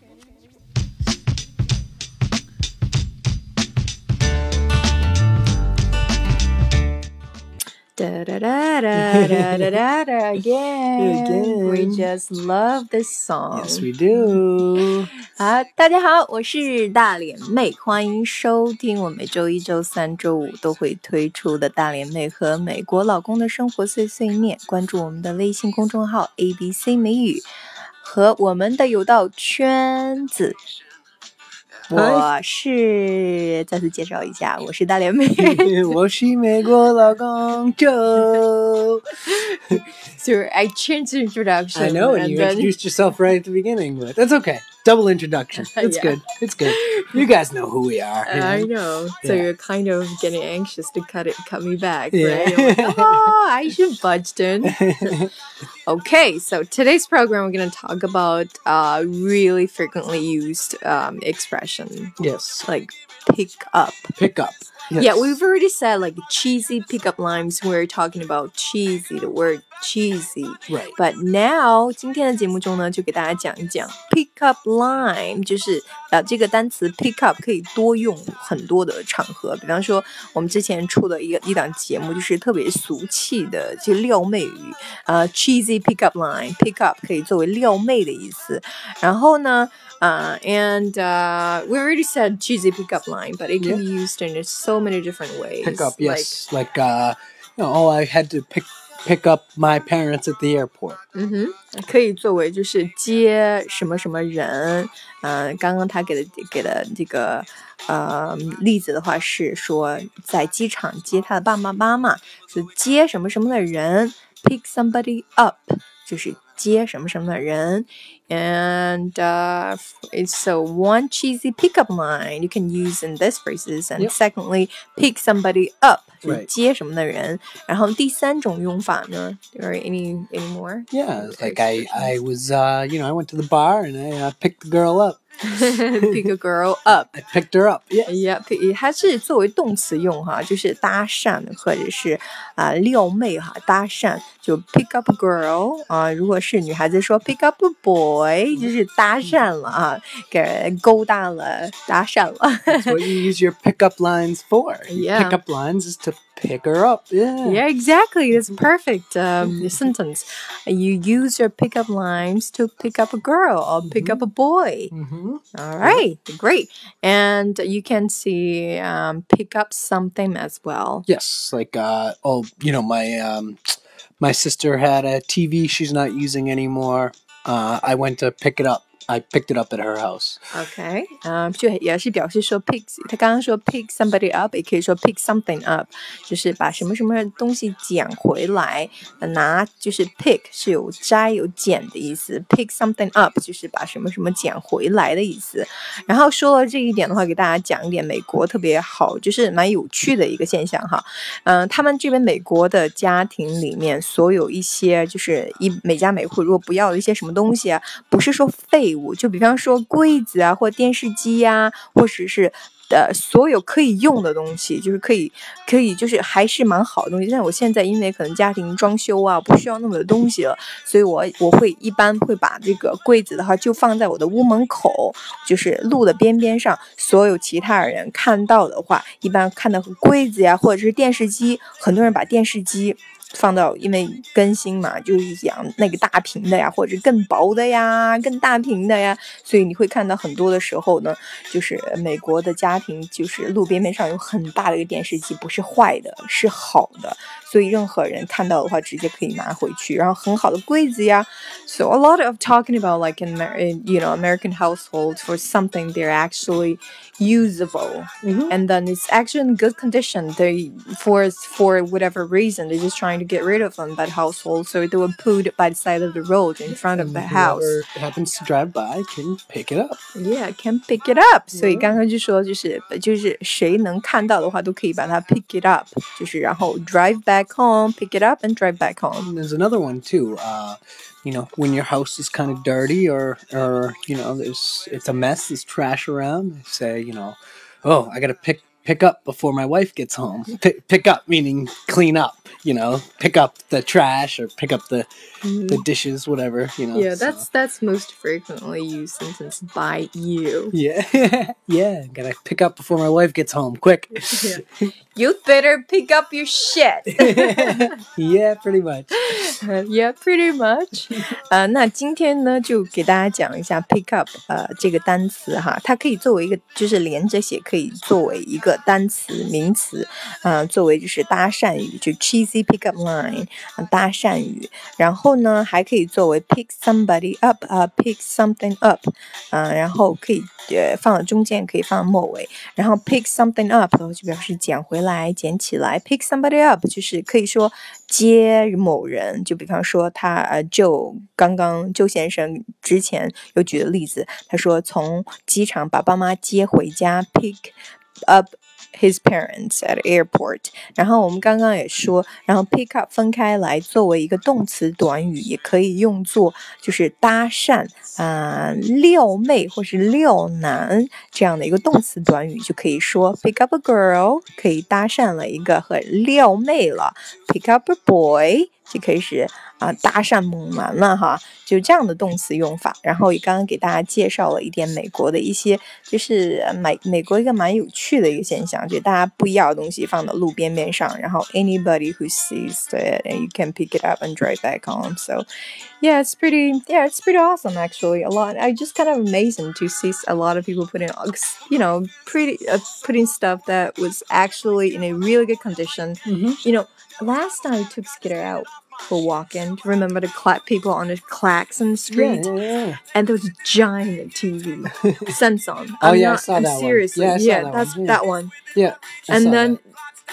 Da da da da da da da da again. Again. We just love this song. Yes, we do. 好，大家好，我是大脸妹，欢迎收听我每周一、周三、周五都会推出的大脸妹和美国老公的生活碎碎念。关注我们的微信公众号 A B C 美语和我们的有道圈子。我是再次介绍一下，我是大脸妹。我是美国老公 Joe. so I changed the introduction. I know, and and you then- introduced yourself right at the beginning, but that's okay. Double introduction. It's Yeah. good. It's good. You guys know who we are. you I know? know. So Yeah. you're kind of getting anxious to cut it, cut me back, Yeah. right? You're like, oh, I should budge in. okay, so today's program we're going to talk about uh, really frequently used um, expression yes. like pick up. Pick up. Yes. Yeah, we've already said like cheesy pickup lines. We're talking about cheesy, the word cheesy. right. But now 今天的节目中呢，就给大家讲一讲 pick up line，就是呃这个单词 pick up 可以多用很多的场合，比方说我们之前出的一个一档节目，就是特别俗气的就撩妹语，呃 cheesy pick up line，pick up 可以作为撩妹的意思。然后呢，呃 and uh, we already said cheesy pick up line, but it can be used in so many different ways. Pick up. like- Yes. Like, uh, you know, oh, I had to pick pick up my parents at the airport. 嗯哼，可以作为就是接什么什么人，嗯、刚刚他给的给的这个呃例子的话是说在机场接他的爸爸妈妈，是接什么什么的人 ，pick somebody up，就是接什么什么的人，and uh, it's so one cheesy pickup line you can use in this phrases, and Yep. secondly pick somebody up 就是 Right. 接什么的人，然后第三种用法呢，or any any more？ Yeah. It's like I, I was, uh, you know, I went to the bar and I uh, picked the girl up. Pick a girl up。I picked her up. Yeah. Yeah，它是作为动词用哈，就是搭讪或者是啊、撩妹哈，搭讪就 pick up a girl 啊、如果是女孩子说 pick up a boy，就是搭讪了啊，给人勾搭了，搭讪了。 That's what you use your pickup lines for. Your Yeah. Pickup lines is to pick her up. Yeah. Yeah, exactly. That's a perfect um, sentence. You use your pickup lines to pick up a girl or pick up a boy. Mm-hmm. All right, great. And you can see um, pick up something as well. Yes, like uh oh, you know, my um my sister had a TV she's not using anymore. Uh I went to pick it up. I picked it up at her house. OK，嗯、就也是表示说 pick，他刚刚说 pick somebody up，也可以说 pick something up，就是把什么什么东西捡回来。呃拿就是 pick 是有摘有捡的意思，pick something up 就是把什么什么捡回来的意思。然后说了这一点的话，给大家讲一点美国特别好，就是蛮有趣的一个现象哈。嗯、他们这边美国的家庭里面，所有一些就是一每家每户如果不要的一些什么东西啊，不是说废物， 就比方说柜子啊，或电视机呀、或者是。呃，所有可以用的东西，就是可以，可以，就是还是蛮好的东西。但我现在因为可能家庭装修啊，不需要那么多东西了，所以我我会一般会把这个柜子的话就放在我的屋门口，就是路的边边上。所有其他人看到的话，一般看到柜子呀，或者是电视机，很多人把电视机。放到，因为更新嘛，就是讲那个大屏的呀，或者是更薄的呀，更大屏的呀，所以你会看到很多的时候呢，就是美国的家庭，就是路边边上有很大的一个电视机，不是坏的，是好的，所以任何人看到的话，直接可以拿回去，然后很好的柜子呀。So a lot of talking about like in, Amer- in you know American households for something they're actually usable and then it's actually in good condition. They for for whatever reason they're just trying to get rid of them that household, so they will put it by the side of the road in front of the house. Whoever happens to drive by can pick it up. Yeah, can pick it up. 所以刚刚就说就是就是谁能看到的话都可以把它 pick it up，就是然后 drive back home, pick it up and drive back home. And there's another one too. Uh, you know, when your house is kind of dirty or or you know, there's it's a mess, there's trash around. They say, you know, oh, I gotta pick pick up before my wife gets home. Pick, pick up meaning clean up, you know, pick up the trash or pick up the the dishes, whatever, you know. Yeah, so- that's that's most frequently used sentence by you. yeah, yeah. Gotta pick up before my wife gets home. Quick. You better pick up your shit. yeah, pretty much. yeah, pretty much. 呃，那今天呢，就给大家讲一下 pick up 呃这个单词哈，它可以作为一个就是连着写，可以作为一个 单词名词，呃，作为就是搭讪语，就 cheesy pick up line 搭讪语。然后呢，还可以作为 pick somebody up 啊、pick something up，嗯、然后可以呃放到中间，可以放到末尾。然后 pick something up 就表示捡回来、捡起来。pick somebody up 就是可以说接某人，就比方说他呃，就刚刚周先生之前有举的例子，他说从机场把爸妈接回家，pick up。His parents at airport。然后我们刚刚也说，然后 pick up 分开来作为一个动词短语，也可以用作就是搭讪啊、撩妹或是撩男这样的一个动词短语，就可以说 pick up a girl，可以搭讪了一个和撩妹了；pick up a boy 就可以是啊、搭讪猛男了哈，就这样的动词用法。然后也刚刚给大家介绍了一点美国的一些，就是美美国一个蛮有趣的一个现象，就大家不要的东西放到路边边上，然后 anybody who sees it and you can pick it up and drive back home. So yeah, it's pretty yeah, it's pretty awesome actually. A lot. I just kind of amazing to see a lot of people putting you know pretty uh, putting stuff that was actually in a really good condition. You know, last time I took Skitter out for walking. Remember to clap people on the clacks on the street, Yeah, yeah, yeah. and there was a giant TV, Samsung. Oh, I'm yeah, I not- saw I'm that one. seriously, Yeah, I saw that that's one, yeah. that one. Yeah. I And saw then.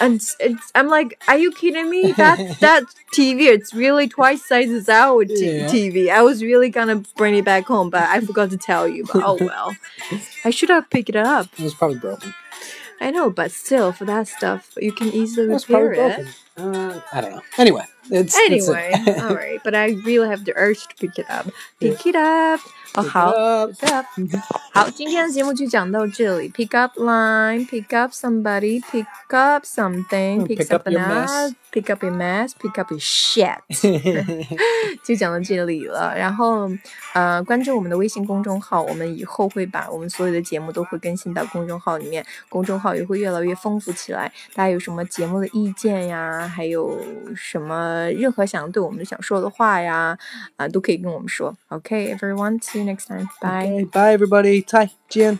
And it's, it's, I'm like, are you kidding me? That that TV, it's really twice sizes our t- Yeah. TV. I was really gonna bring it back home, but I forgot to tell you. But oh well, I should have picked it up. that. it was probably broken. I know, but still, for that stuff, you can easily It was repair probably it. broken. Uh, I don't know. Anyway, it's that's it. Anyway, all right, but I really have the urge to pick it up. Pick it up. 哦， Pick 好 it up. ，pick it up。好，今天的节目就讲到这里。Pick up line, pick up somebody, pick up something, Mm, pick pick up something your mess. up, pick up your mess, pick up your shit，就讲到这里了。然后，呃，关注我们的微信公众号，我们以后会把我们所有的节目都会更新到公众号里面，公众号也会越来越丰富起来。大家有什么节目的意见呀？ 还有什么任何想对我们想说的话呀？啊，都可以跟我们说。OK, everyone, see you next time。Bye，bye，everybody，再见